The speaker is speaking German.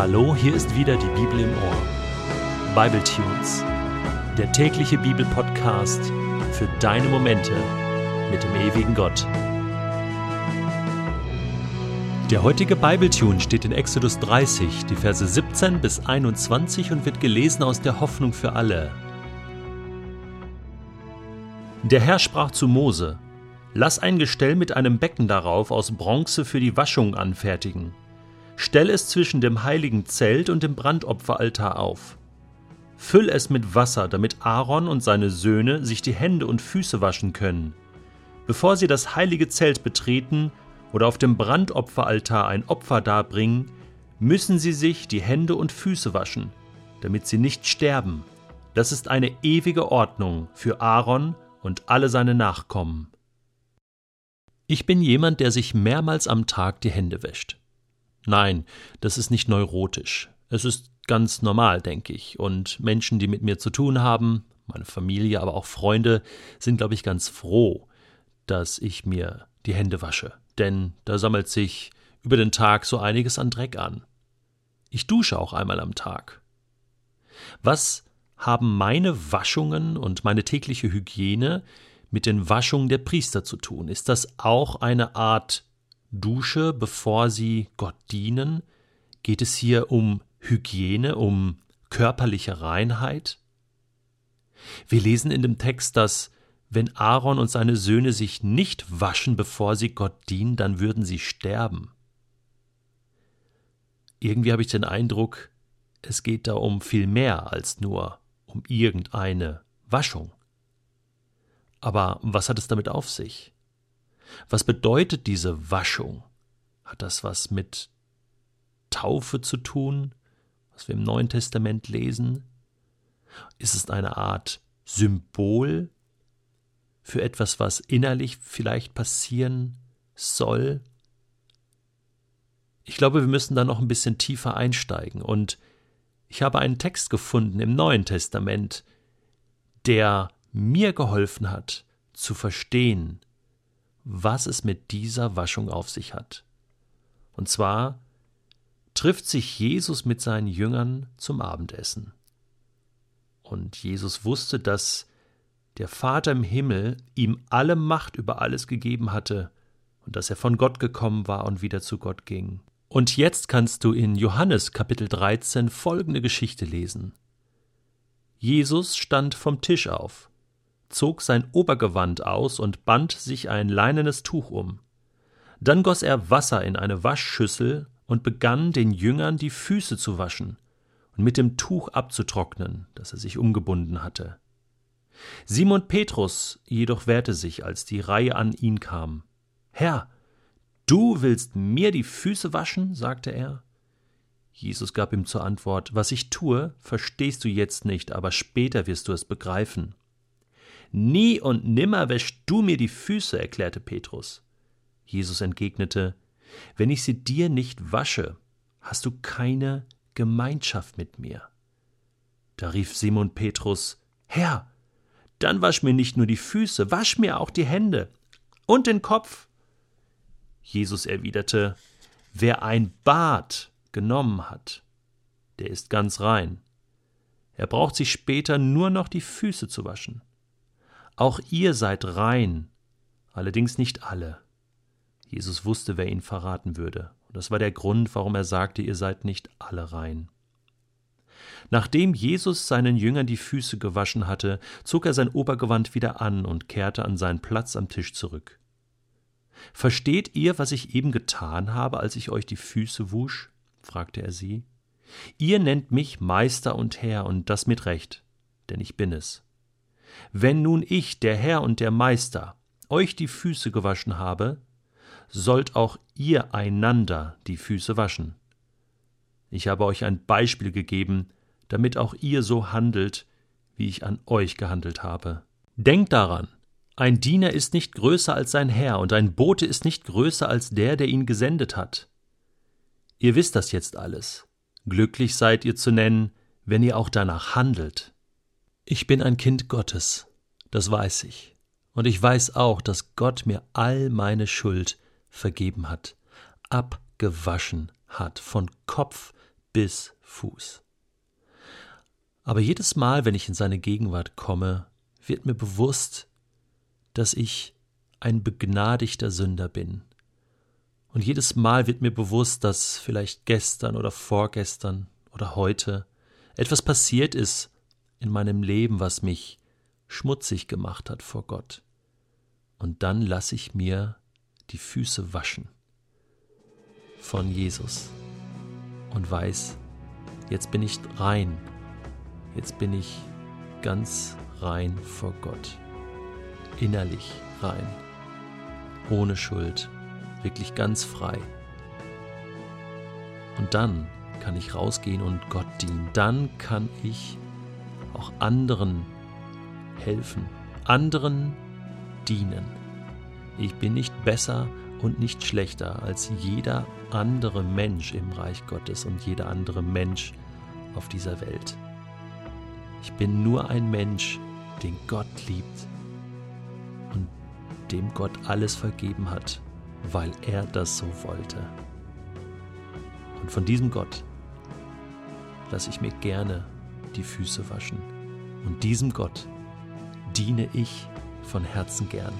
Hallo, hier ist wieder die Bibel im Ohr. Bible Tunes, der tägliche Bibelpodcast für deine Momente mit dem ewigen Gott. Der heutige Bible Tune steht in Exodus 30, die Verse 17 bis 21 und wird gelesen aus der Hoffnung für alle. Der Herr sprach zu Mose: Lass ein Gestell mit einem Becken darauf aus Bronze für die Waschung anfertigen. Stell es zwischen dem heiligen Zelt und dem Brandopferaltar auf. Füll es mit Wasser, damit Aaron und seine Söhne sich die Hände und Füße waschen können. Bevor sie das heilige Zelt betreten oder auf dem Brandopferaltar ein Opfer darbringen, müssen sie sich die Hände und Füße waschen, damit sie nicht sterben. Das ist eine ewige Ordnung für Aaron und alle seine Nachkommen. Ich bin jemand, der sich mehrmals am Tag die Hände wäscht. Nein, das ist nicht neurotisch. Es ist ganz normal, denke ich. Und Menschen, die mit mir zu tun haben, meine Familie, aber auch Freunde, sind, glaube ich, ganz froh, dass ich mir die Hände wasche. Denn da sammelt sich über den Tag so einiges an Dreck an. Ich dusche auch einmal am Tag. Was haben meine Waschungen und meine tägliche Hygiene mit den Waschungen der Priester zu tun? Ist das auch eine Art Dusche, bevor sie Gott dienen? Geht es hier um Hygiene, um körperliche Reinheit? Wir lesen in dem Text, dass wenn Aaron und seine Söhne sich nicht waschen, bevor sie Gott dienen, dann würden sie sterben. Irgendwie habe ich den Eindruck, es geht da um viel mehr als nur um irgendeine Waschung. Aber was hat es damit auf sich? Was bedeutet diese Waschung? Hat das was mit Taufe zu tun, was wir im Neuen Testament lesen? Ist es eine Art Symbol für etwas, was innerlich vielleicht passieren soll? Ich glaube, wir müssen da noch ein bisschen tiefer einsteigen. Und ich habe einen Text gefunden im Neuen Testament, der mir geholfen hat zu verstehen, was es mit dieser Waschung auf sich hat. Und zwar trifft sich Jesus mit seinen Jüngern zum Abendessen. Und Jesus wusste, dass der Vater im Himmel ihm alle Macht über alles gegeben hatte und dass er von Gott gekommen war und wieder zu Gott ging. Und jetzt kannst du in Johannes Kapitel 13 folgende Geschichte lesen. Jesus stand vom Tisch auf zog sein Obergewand aus und band sich ein leinenes Tuch um. Dann goss er Wasser in eine Waschschüssel und begann den Jüngern die Füße zu waschen und mit dem Tuch abzutrocknen, das er sich umgebunden hatte. Simon Petrus jedoch wehrte sich, als die Reihe an ihn kam. Herr, du willst mir die Füße waschen? sagte er. Jesus gab ihm zur Antwort Was ich tue, verstehst du jetzt nicht, aber später wirst du es begreifen. Nie und nimmer wäschst du mir die Füße, erklärte Petrus. Jesus entgegnete, Wenn ich sie dir nicht wasche, hast du keine Gemeinschaft mit mir. Da rief Simon Petrus, Herr, dann wasch mir nicht nur die Füße, wasch mir auch die Hände und den Kopf. Jesus erwiderte, Wer ein Bad genommen hat, der ist ganz rein. Er braucht sich später nur noch die Füße zu waschen. Auch ihr seid rein, allerdings nicht alle. Jesus wusste, wer ihn verraten würde, und das war der Grund, warum er sagte, ihr seid nicht alle rein. Nachdem Jesus seinen Jüngern die Füße gewaschen hatte, zog er sein Obergewand wieder an und kehrte an seinen Platz am Tisch zurück. Versteht ihr, was ich eben getan habe, als ich euch die Füße wusch? fragte er sie. Ihr nennt mich Meister und Herr, und das mit Recht, denn ich bin es. Wenn nun ich, der Herr und der Meister, euch die Füße gewaschen habe, sollt auch ihr einander die Füße waschen. Ich habe euch ein Beispiel gegeben, damit auch ihr so handelt, wie ich an euch gehandelt habe. Denkt daran, ein Diener ist nicht größer als sein Herr, und ein Bote ist nicht größer als der, der ihn gesendet hat. Ihr wisst das jetzt alles. Glücklich seid ihr zu nennen, wenn ihr auch danach handelt. Ich bin ein Kind Gottes, das weiß ich. Und ich weiß auch, dass Gott mir all meine Schuld vergeben hat, abgewaschen hat, von Kopf bis Fuß. Aber jedes Mal, wenn ich in seine Gegenwart komme, wird mir bewusst, dass ich ein begnadigter Sünder bin. Und jedes Mal wird mir bewusst, dass vielleicht gestern oder vorgestern oder heute etwas passiert ist in meinem Leben, was mich schmutzig gemacht hat vor Gott. Und dann lasse ich mir die Füße waschen von Jesus und weiß, jetzt bin ich rein, jetzt bin ich ganz rein vor Gott, innerlich rein, ohne Schuld, wirklich ganz frei. Und dann kann ich rausgehen und Gott dienen. Dann kann ich auch anderen helfen, anderen dienen. Ich bin nicht besser und nicht schlechter als jeder andere Mensch im Reich Gottes und jeder andere Mensch auf dieser Welt. Ich bin nur ein Mensch, den Gott liebt und dem Gott alles vergeben hat, weil er das so wollte. Und von diesem Gott lasse ich mir gerne die Füße waschen. Und diesem Gott diene ich von Herzen gern.